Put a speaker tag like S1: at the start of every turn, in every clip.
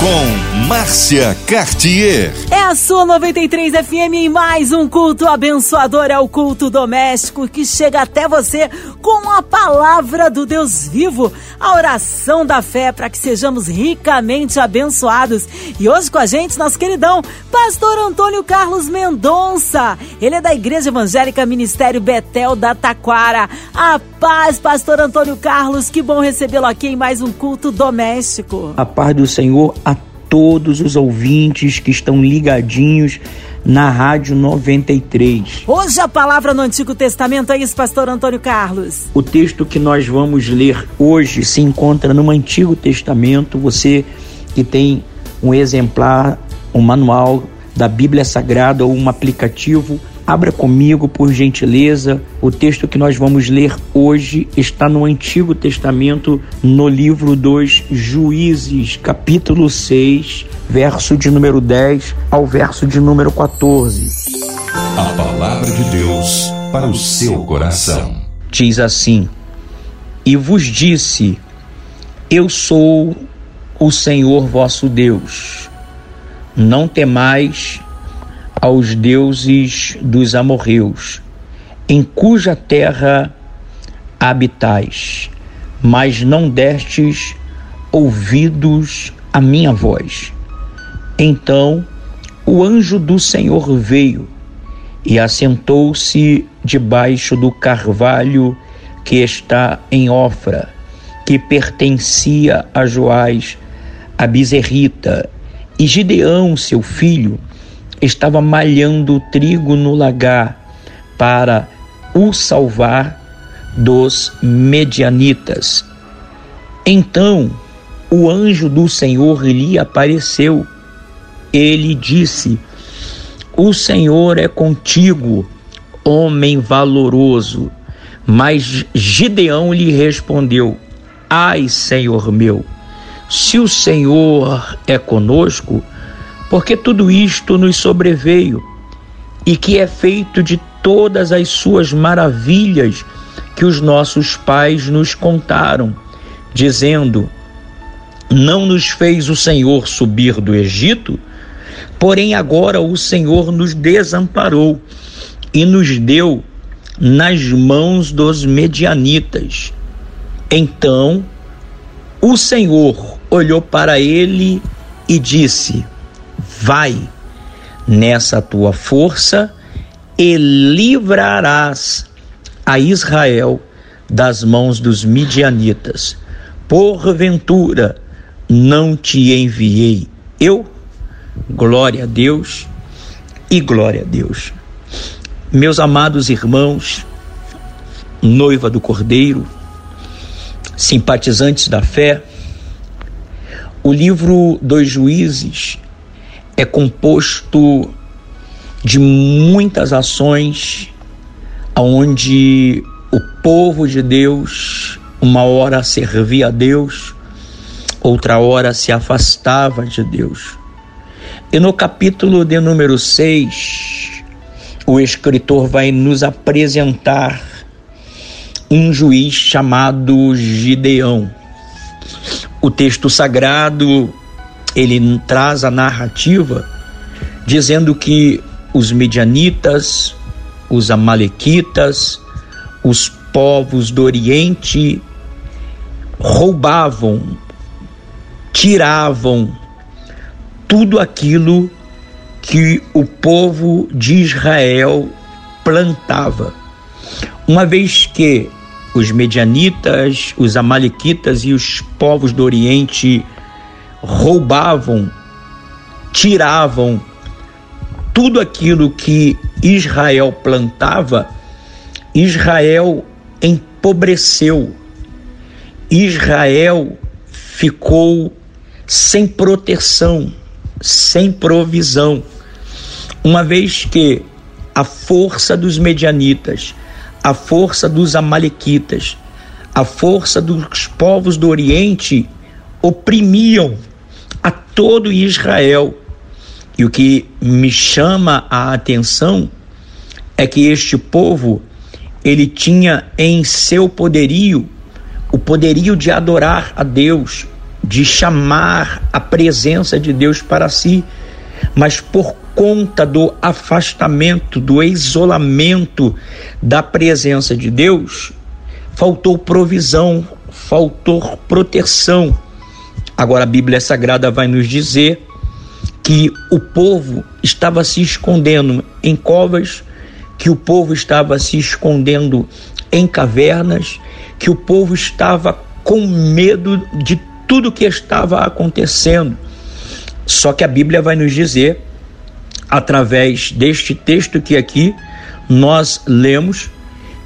S1: Com Márcia Cartier.
S2: É a sua 93 FM em mais um culto abençoador. É o culto doméstico que chega até você com a palavra do Deus vivo, a oração da fé para que sejamos ricamente abençoados. E hoje com a gente, nosso queridão, Pastor Antônio Carlos Mendonça. Ele é da Igreja Evangélica Ministério Betel da Taquara. A paz, Pastor Antônio Carlos. Que bom recebê-lo aqui em mais um culto doméstico.
S3: A paz do Senhor todos os ouvintes que estão ligadinhos na Rádio 93.
S2: Hoje a palavra no Antigo Testamento é isso, pastor Antônio Carlos.
S3: O texto que nós vamos ler hoje se encontra no Antigo Testamento. Você que tem um exemplar, um manual da Bíblia Sagrada ou um aplicativo, Abra comigo, por gentileza. O texto que nós vamos ler hoje está no Antigo Testamento, no livro dos Juízes, capítulo 6, verso de número 10 ao verso de número 14.
S1: A palavra de Deus para o seu coração.
S3: Diz assim: E vos disse: Eu sou o Senhor vosso Deus. Não temais aos deuses dos amorreus, em cuja terra habitais, mas não destes ouvidos à minha voz. Então o anjo do Senhor veio e assentou-se debaixo do carvalho que está em Ofra, que pertencia a Joás, a Bezerrita, e Gideão, seu filho, estava malhando trigo no lagar para o salvar dos medianitas. Então o anjo do Senhor lhe apareceu. Ele disse: O Senhor é contigo, homem valoroso. Mas Gideão lhe respondeu: Ai, Senhor meu, se o Senhor é conosco, porque tudo isto nos sobreveio e que é feito de todas as suas maravilhas que os nossos pais nos contaram, dizendo: Não nos fez o Senhor subir do Egito, porém agora o Senhor nos desamparou e nos deu nas mãos dos medianitas. Então o Senhor olhou para ele e disse: Vai nessa tua força e livrarás a Israel das mãos dos midianitas. Porventura não te enviei eu? Glória a Deus e glória a Deus. Meus amados irmãos, noiva do Cordeiro, simpatizantes da fé, o livro dos Juízes é composto de muitas ações onde o povo de Deus uma hora servia a Deus, outra hora se afastava de Deus. E no capítulo de número 6, o escritor vai nos apresentar um juiz chamado Gideão. O texto sagrado ele traz a narrativa dizendo que os medianitas, os amalequitas, os povos do Oriente roubavam, tiravam tudo aquilo que o povo de Israel plantava. Uma vez que os medianitas, os amalequitas e os povos do Oriente roubavam, tiravam tudo aquilo que Israel plantava, Israel empobreceu. Israel ficou sem proteção, sem provisão, uma vez que a força dos medianitas, a força dos amalequitas, a força dos povos do Oriente oprimiam a todo Israel. E o que me chama a atenção é que este povo ele tinha em seu poderio o poderio de adorar a Deus, de chamar a presença de Deus para si, mas por conta do afastamento, do isolamento da presença de Deus, faltou provisão, faltou proteção. Agora a Bíblia Sagrada vai nos dizer que o povo estava se escondendo em covas, que o povo estava se escondendo em cavernas, que o povo estava com medo de tudo que estava acontecendo. Só que a Bíblia vai nos dizer, através deste texto que aqui nós lemos,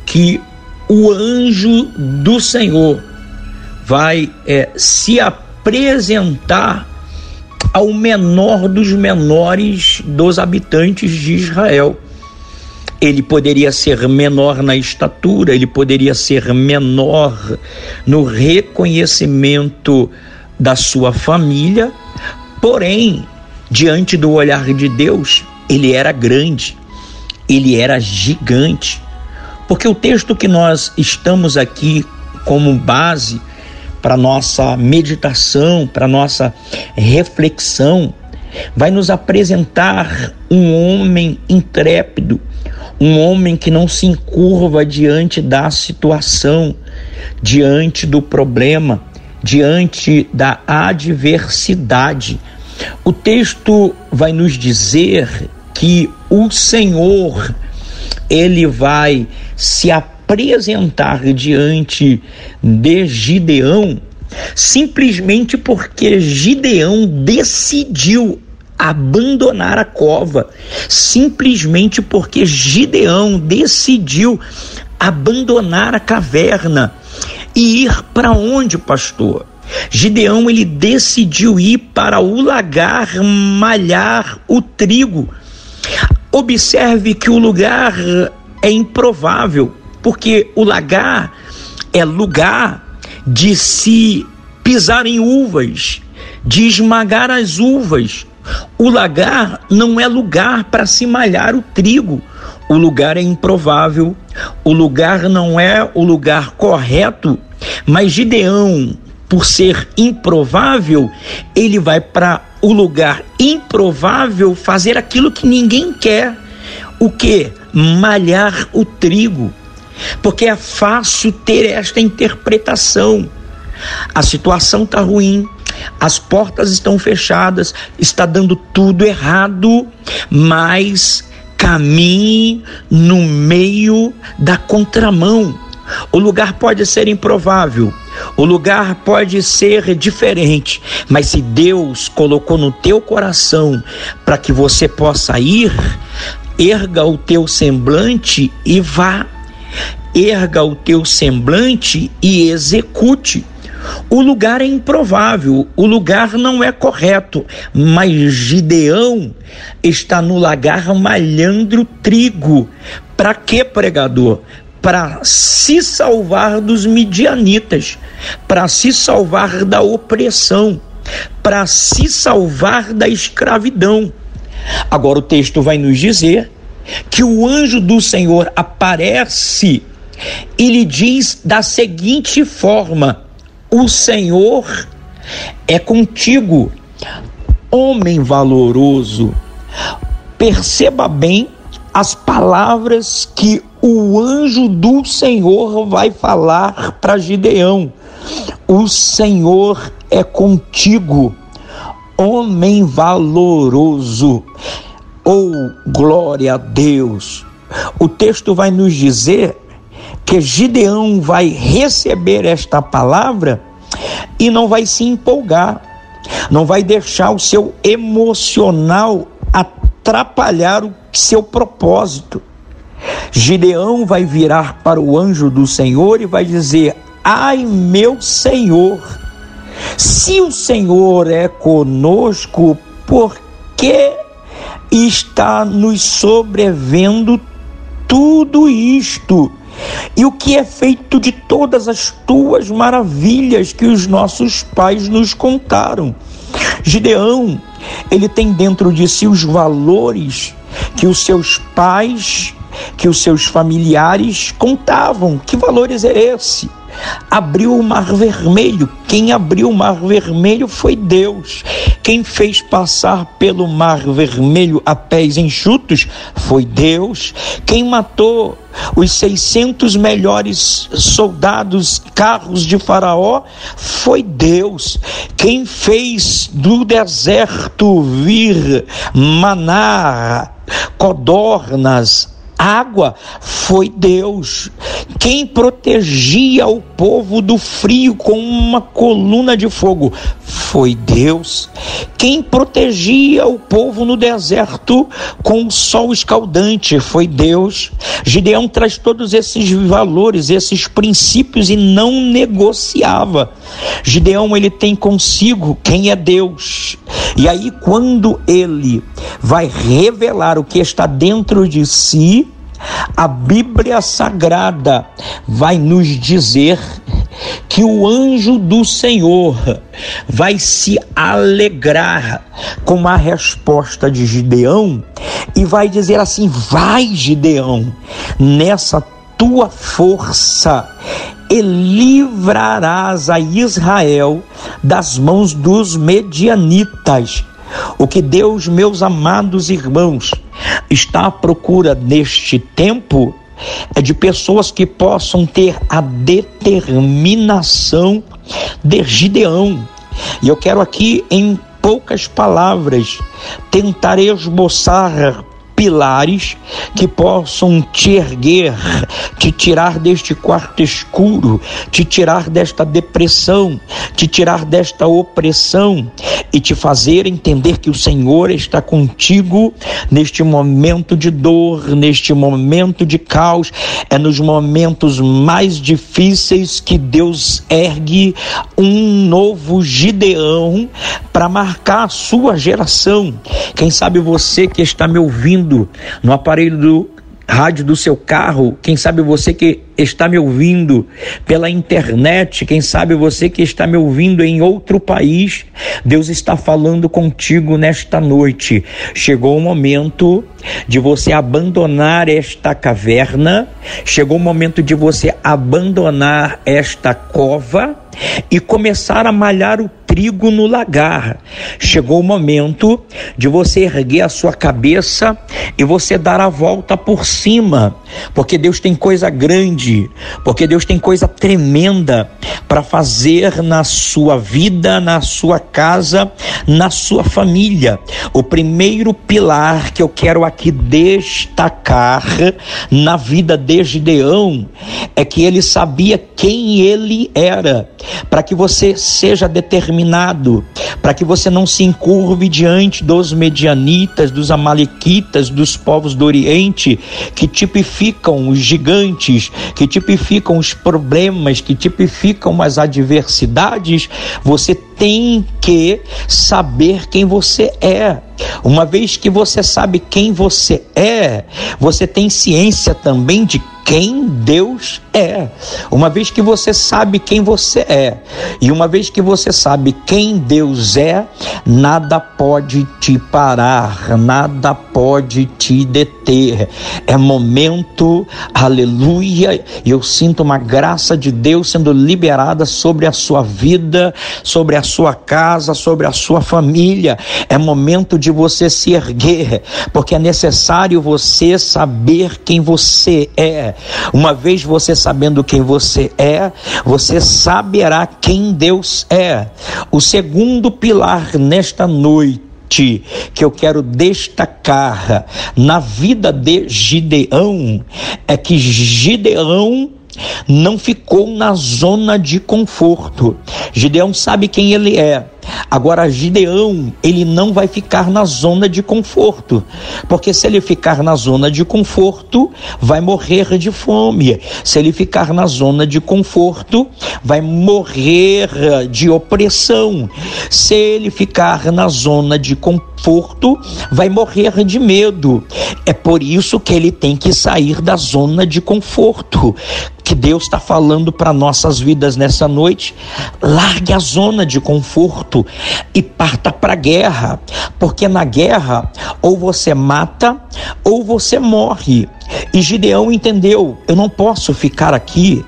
S3: que o anjo do Senhor vai é, se apresentar ao menor dos menores dos habitantes de Israel. Ele poderia ser menor na estatura, ele poderia ser menor no reconhecimento da sua família, porém, diante do olhar de Deus, ele era grande, ele era gigante. Porque o texto que nós estamos aqui como base para nossa meditação, para nossa reflexão, vai nos apresentar um homem intrépido, um homem que não se encurva diante da situação, diante do problema, diante da adversidade. O texto vai nos dizer que o Senhor ele vai se apresentar diante de Gideão simplesmente porque Gideão decidiu abandonar a cova, simplesmente porque Gideão decidiu abandonar a caverna e ir para onde, pastor? Gideão ele decidiu ir para o lagar malhar o trigo. Observe que o lugar é improvável, porque o lagar é lugar de se pisar em uvas, de esmagar as uvas. O lagar não é lugar para se malhar o trigo. O lugar é improvável, o lugar não é o lugar correto, mas Gideão, por ser improvável, ele vai para o lugar improvável fazer aquilo que ninguém quer. O que? Malhar o trigo. Porque é fácil ter esta interpretação. A situação está ruim, as portas estão fechadas, está dando tudo errado, mas caminhe no meio da contramão. O lugar pode ser improvável, o lugar pode ser diferente, mas se Deus colocou no teu coração para que você possa ir, erga o teu semblante e vá. Erga o teu semblante e execute. O lugar é improvável, o lugar não é correto, mas Gideão está no lagar malhando trigo. Para que, pregador? Para se salvar dos midianitas, para se salvar da opressão, para se salvar da escravidão. Agora o texto vai nos dizer que o anjo do Senhor aparece e lhe diz da seguinte forma: o Senhor é contigo, homem valoroso. Perceba bem as palavras que o anjo do Senhor vai falar para Gideão. O Senhor é contigo, homem valoroso. Oh, glória a Deus! O texto vai nos dizer que Gideão vai receber esta palavra e não vai se empolgar, não vai deixar o seu emocional atrapalhar o seu propósito. Gideão vai virar para o anjo do Senhor e vai dizer: Ai, meu Senhor, se o Senhor é conosco, por que está nos sobrevendo tudo isto? E o que é feito de todas as tuas maravilhas que os nossos pais nos contaram? Gideão, ele tem dentro de si os valores que os seus pais, que os seus familiares contavam. Que valores é esse? abriu o mar vermelho. Quem abriu o mar vermelho foi Deus. Quem fez passar pelo mar vermelho a pés enxutos foi Deus. Quem matou os 600 melhores soldados, carros de Faraó, foi Deus. Quem fez do deserto vir maná, codornas, água foi Deus. Quem protegia o povo do frio com uma coluna de fogo foi Deus. Quem protegia o povo no deserto com o sol escaldante foi Deus. Gideão traz todos esses valores, esses princípios e não negociava. Gideão ele tem consigo quem é Deus. E aí quando ele vai revelar o que está dentro de si, a Bíblia Sagrada vai nos dizer que o anjo do Senhor vai se alegrar com a resposta de Gideão e vai dizer assim: Vai, Gideão, nessa tua força e livrarás a Israel das mãos dos medianitas. O que Deus, meus amados irmãos, está à procura neste tempo é de pessoas que possam ter a determinação de Gideão. E eu quero aqui, em poucas palavras, tentar esboçar pilares que possam te erguer, te tirar deste quarto escuro, te tirar desta depressão, te tirar desta opressão e te fazer entender que o Senhor está contigo neste momento de dor, neste momento de caos, é nos momentos mais difíceis que Deus ergue um novo Gideão para marcar a sua geração. Quem sabe você que está me ouvindo ouvindo no aparelho do rádio do seu carro, quem sabe você que está me ouvindo pela internet, quem sabe você que está me ouvindo em outro país, Deus está falando contigo nesta noite. Chegou o momento de você abandonar esta caverna, chegou o momento de você abandonar esta cova e começar a malhar o trigo no lagar. Chegou o momento de você erguer a sua cabeça e você dar a volta por cima, porque Deus tem coisa grande, porque Deus tem coisa tremenda para fazer na sua vida, na sua casa, na sua família. O primeiro pilar que eu quero aqui destacar na vida de Gideão é que ele sabia quem ele era para que você seja determinado, para que você não se encurve diante dos medianitas, dos amalequitas, dos povos do Oriente, que tipificam os gigantes, que tipificam os problemas, que tipificam as adversidades, você tem que saber quem você é. Uma vez que você sabe quem você é, você tem ciência também de quem Deus é. Uma vez que você sabe quem você é, e uma vez que você sabe quem Deus é, nada pode te parar, nada pode te deter. É momento, aleluia, e eu sinto uma graça de Deus sendo liberada sobre a sua vida, sobre a sua casa, sobre a sua família. É momento de você se erguer, porque é necessário você saber quem você Uma vez você sabendo quem você é, você saberá quem Deus é. O segundo pilar nesta noite que eu quero destacar na vida de Gideão é que Gideão não ficou na zona de conforto. Gideão sabe quem ele é. Agora, Gideão, ele não vai ficar na zona de conforto, porque se ele ficar na zona de conforto, vai morrer de fome. Se ele ficar na zona de conforto, vai morrer de opressão. Se ele ficar na zona de conforto, conforto vai morrer de medo. É por isso que ele tem que sair da zona de conforto. Que Deus está falando para nossas vidas nessa noite. Largue a zona de conforto e parta para a guerra, porque na guerra ou você mata ou você morre. E Gideão entendeu: eu não posso ficar aqui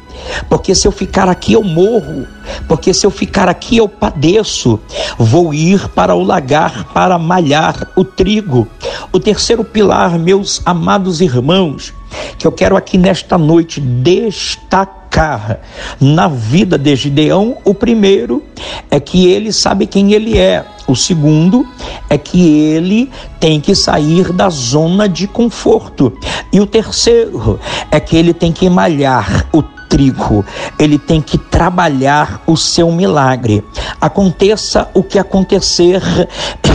S3: porque se eu ficar aqui eu morro, porque se eu ficar aqui eu padeço. Vou ir para o lagar para malhar o trigo. O terceiro pilar, meus amados irmãos, que eu quero aqui nesta noite destacar na vida de Gideão, o primeiro é que ele sabe quem ele é. O segundo é que ele tem que sair da zona de conforto. E o terceiro é que ele tem que malhar o trigo, ele tem que trabalhar o seu milagre. Aconteça o que acontecer,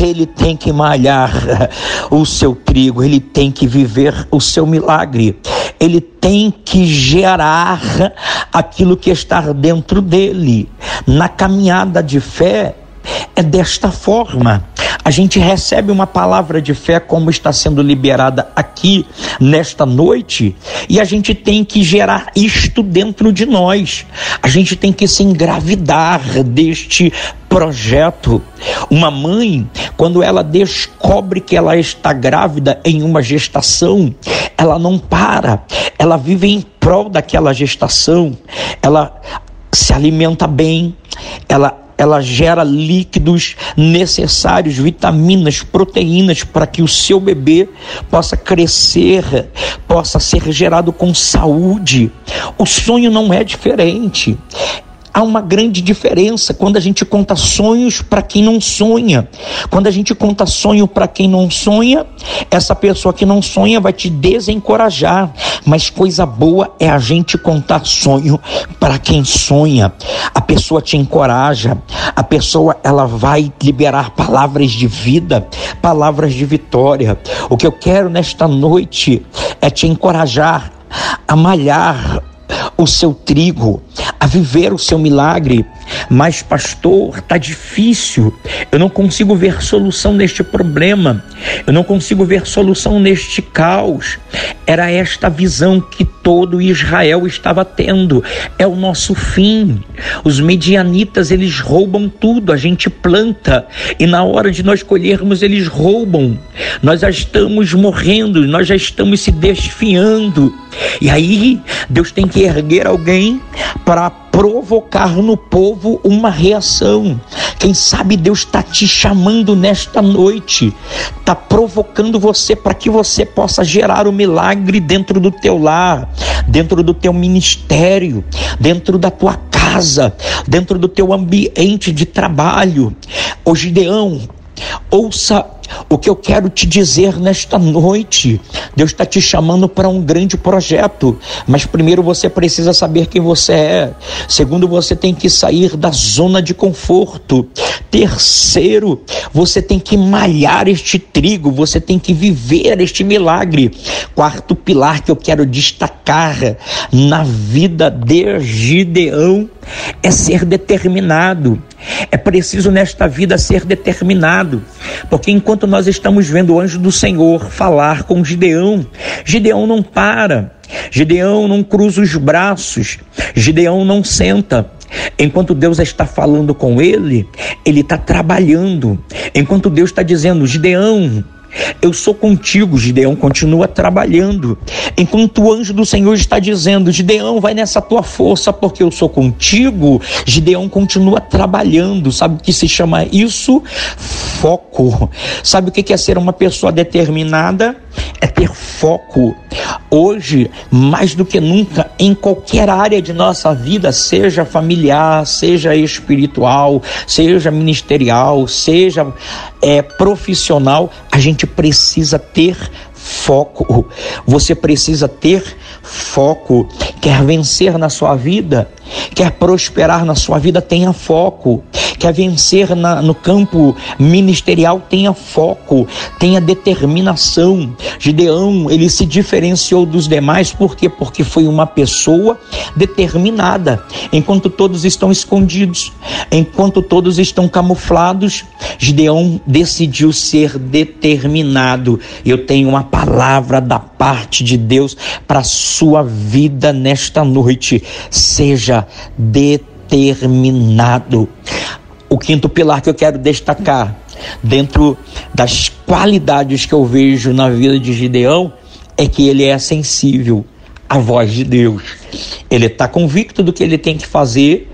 S3: ele tem que malhar o seu trigo, ele tem que viver o seu milagre. Ele tem que gerar aquilo que está dentro dele. Na caminhada de fé, é desta forma a gente recebe uma palavra de fé como está sendo liberada aqui nesta noite e a gente tem que gerar isto dentro de nós. A gente tem que se engravidar deste projeto. Uma mãe, quando ela descobre que ela está grávida em uma gestação, ela não para, ela vive em prol daquela gestação, ela se alimenta bem, ela ela gera líquidos necessários, vitaminas, proteínas para que o seu bebê possa crescer, possa ser gerado com saúde. O sonho não é diferente. Há uma grande diferença quando a gente conta sonhos para quem não sonha. Quando a gente conta sonho para quem não sonha, essa pessoa que não sonha vai te desencorajar. Mas coisa boa é a gente contar sonho para quem sonha. A pessoa te encoraja, a pessoa ela vai liberar palavras de vida, palavras de vitória. O que eu quero nesta noite é te encorajar a malhar o seu trigo, a viver o seu milagre. Mas, pastor, está difícil. Eu não consigo ver solução neste problema. Eu não consigo ver solução neste caos. Era esta visão que todo Israel estava tendo. É o nosso fim. Os medianitas, eles roubam tudo. A gente planta e na hora de nós colhermos, eles roubam. Nós já estamos morrendo, nós já estamos se desfiando. E aí, Deus tem que erguer alguém para provocar no povo uma reação. Quem sabe Deus está te chamando nesta noite, está provocando você para que você possa gerar o milagre dentro do teu lar, dentro do teu ministério, dentro da tua casa, dentro do teu ambiente de trabalho. Ô Gideão, ouça o que eu quero te dizer nesta noite, Deus está te chamando para um grande projeto, mas primeiro você precisa saber quem você é. Segundo, você tem que sair da zona de conforto. Terceiro, você tem que malhar este trigo, você tem que viver este milagre. Quarto pilar que eu quero destacar na vida de Gideão é ser determinado. É preciso nesta vida ser determinado, porque enquanto nós estamos vendo o anjo do Senhor falar com Gideão, Gideão não para, Gideão não cruza os braços, Gideão não senta. Enquanto Deus está falando com ele, ele está trabalhando. Enquanto Deus está dizendo, Gideão, eu sou contigo, Gideão continua trabalhando. Enquanto o anjo do Senhor está dizendo: Gideão, vai nessa tua força, porque eu sou contigo. Gideão continua trabalhando. Sabe o que se chama isso? Foco. Sabe o que é ser uma pessoa determinada? É ter foco. Hoje, mais do que nunca, em qualquer área de nossa vida, seja familiar, seja espiritual, seja ministerial, seja é, profissional, a gente precisa ter foco. Você precisa ter foco. Quer vencer na sua vida? quer prosperar na sua vida, tenha foco. Quer vencer na, no campo ministerial, tenha foco, tenha determinação. Gideão, ele se diferenciou dos demais, por quê? Porque foi uma pessoa determinada. Enquanto todos estão escondidos, enquanto todos estão camuflados, Gideão decidiu ser determinado. Eu tenho uma palavra da parte de Deus para sua vida nesta noite. Seja determinado. O quinto pilar que eu quero destacar, dentro das qualidades que eu vejo na vida de Gideão, é que ele é sensível à voz de Deus. Ele está convicto do que ele tem que fazer,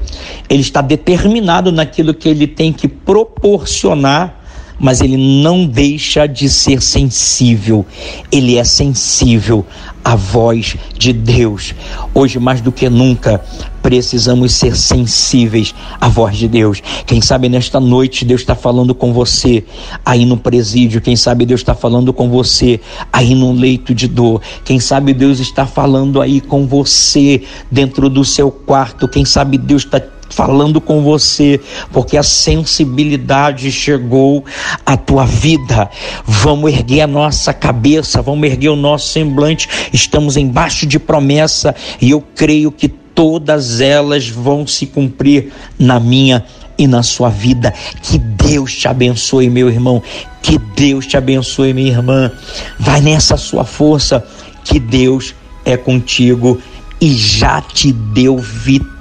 S3: ele está determinado naquilo que ele tem que proporcionar mas ele não deixa de ser sensível. Ele é sensível à voz de Deus. Hoje, mais do que nunca, precisamos ser sensíveis à voz de Deus. Quem sabe nesta noite Deus está falando com você aí no presídio. Quem sabe Deus está falando com você aí no leito de dor. Quem sabe Deus está falando aí com você dentro do seu quarto. Quem sabe Deus está falando com você, porque a sensibilidade chegou à tua vida. Vamos erguer a nossa cabeça, vamos erguer o nosso semblante. Estamos embaixo de promessa e eu creio que todas elas vão se cumprir na minha e na sua vida. Que Deus te abençoe, meu irmão. Que Deus te abençoe, minha irmã. Vai nessa sua força, que Deus é contigo e já te deu vitória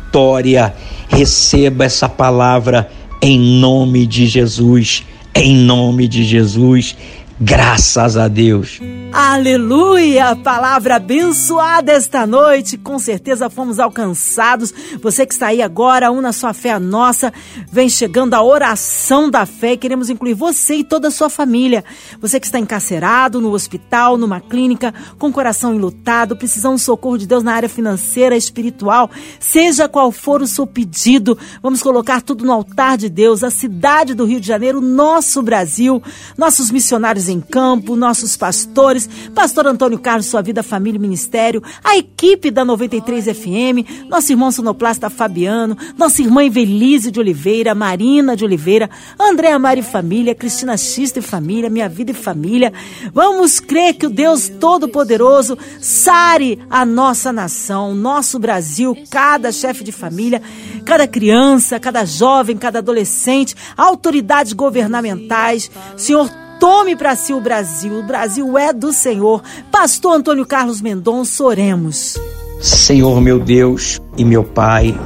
S3: receba essa palavra em nome de Jesus, em nome de Jesus. Graças a Deus.
S2: Aleluia! Palavra abençoada esta noite. Com certeza fomos alcançados. Você que está aí agora, una sua fé a nossa. Vem chegando a oração da fé. Queremos incluir você e toda a sua família. Você que está encarcerado, no hospital, numa clínica, com o coração enlutado, precisando do socorro de Deus na área financeira, espiritual. Seja qual for o seu pedido, vamos colocar tudo no altar de Deus. A cidade do Rio de Janeiro, nosso Brasil, nossos missionários em campo, nossos pastores, pastor Antônio Carlos, sua vida, família e ministério, a equipe da 93 FM, nosso irmão sonoplasta Fabiano, nossa irmã Evelise de Oliveira, Marina de Oliveira, Andréa Mari Família, Cristina Xista e Família, Minha Vida e Família. Vamos crer que o Deus Todo-Poderoso sare a nossa nação, nosso Brasil, cada chefe de família, cada criança, cada jovem, cada adolescente, autoridades governamentais. Senhor, Tome para si o Brasil. O Brasil é do Senhor. Pastor Antônio Carlos Mendonça, oremos.
S3: Senhor meu Deus e meu Pai,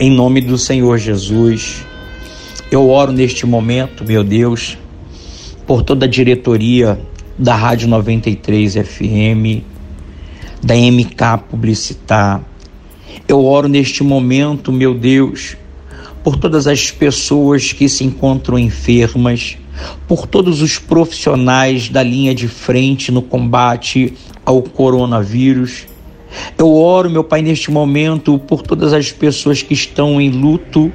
S3: em nome do Senhor Jesus, eu oro neste momento, meu Deus, por toda a diretoria da Rádio 93 FM, da MK Publicitar. Eu oro neste momento, meu Deus, por todas as pessoas que se encontram enfermas, por todos os profissionais da linha de frente no combate ao coronavírus. Eu oro, meu Pai, neste momento por todas as pessoas que estão em luto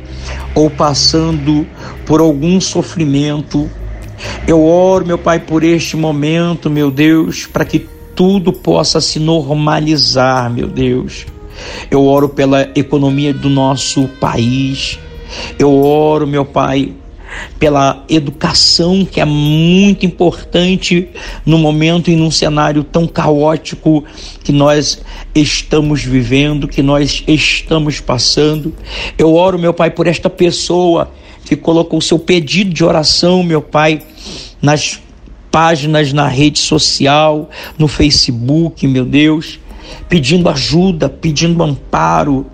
S3: ou passando por algum sofrimento. Eu oro, meu Pai, por este momento, meu Deus, para que tudo possa se normalizar, meu Deus. Eu oro pela economia do nosso país. Eu oro, meu Pai, pela educação que é muito importante no momento e num cenário tão caótico que nós estamos vivendo, que nós estamos passando. Eu oro, meu Pai, por esta pessoa que colocou o seu pedido de oração, meu Pai, nas páginas na rede social, no Facebook, meu Deus, pedindo ajuda, pedindo amparo,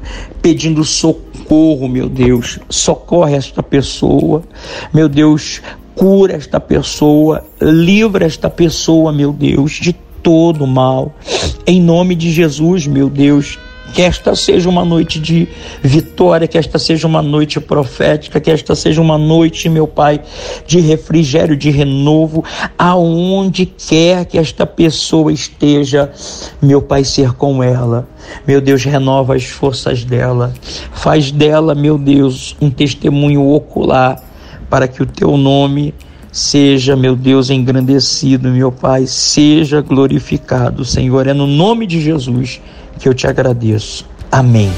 S3: pedindo socorro socorro, meu Deus. Socorre esta pessoa, meu Deus. Cura esta pessoa, livra esta pessoa, meu Deus, de todo mal. Em nome de Jesus, meu Deus, que esta seja uma noite de vitória, que esta seja uma noite profética, que esta seja uma noite, meu Pai, de refrigério, de renovo, aonde quer que esta pessoa esteja, meu Pai, ser com ela. Meu Deus, renova as forças dela, faz dela, meu Deus, um testemunho ocular para que o teu nome seja, meu Deus, engrandecido, meu Pai, seja glorificado, Senhor. É no nome de Jesus que eu te agradeço. Amém.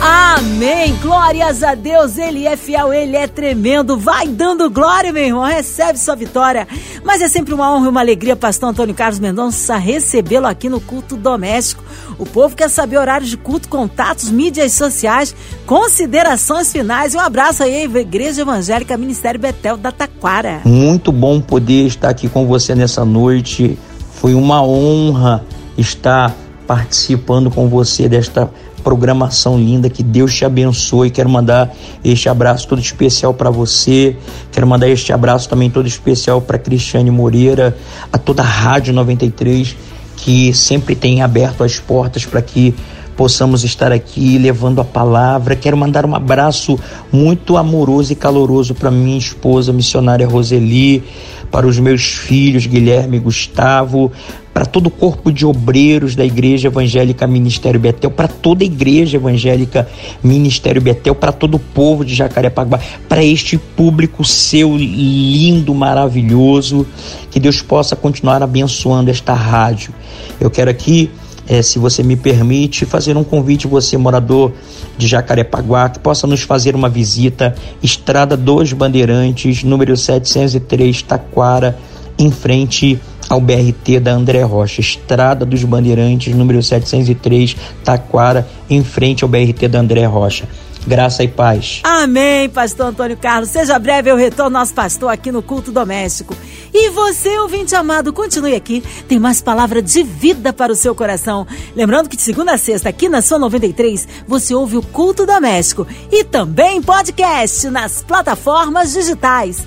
S2: Amém. Glórias a Deus. Ele é fiel, ele é tremendo. Vai dando glória, meu irmão. Recebe sua vitória. Mas é sempre uma honra e uma alegria, pastor Antônio Carlos Mendonça, recebê-lo aqui no culto doméstico. O povo quer saber horários de culto, contatos, mídias sociais, considerações finais. Um abraço aí, Igreja Evangélica Ministério Betel da Taquara.
S3: Muito bom poder estar aqui com você nessa noite. Foi uma honra estar participando com você desta programação linda, que Deus te abençoe. Quero mandar este abraço todo especial para você. Quero mandar este abraço também todo especial para Cristiane Moreira, a toda a Rádio 93 que sempre tem aberto as portas para que possamos estar aqui levando a palavra. Quero mandar um abraço muito amoroso e caloroso para minha esposa missionária Roseli, para os meus filhos Guilherme e Gustavo, para todo o corpo de obreiros da Igreja Evangélica Ministério Betel, para toda a Igreja Evangélica Ministério Betel, para todo o povo de Jacarepaguá, para este público seu lindo, maravilhoso, que Deus possa continuar abençoando esta rádio. Eu quero aqui é, se você me permite, fazer um convite, você morador de Jacarepaguá, que possa nos fazer uma visita, Estrada dos Bandeirantes, número 703, Taquara, em frente ao BRT da André Rocha, Estrada dos Bandeirantes, número 703, Taquara, em frente ao BRT da André Rocha. Graça e paz.
S2: Amém, pastor Antônio Carlos. Seja breve o retorno nosso pastor aqui no culto doméstico. E você, ouvinte amado, continue aqui. Tem mais palavra de vida para o seu coração. Lembrando que de segunda a sexta, aqui na sua 93, você ouve o culto doméstico e também podcast nas plataformas digitais.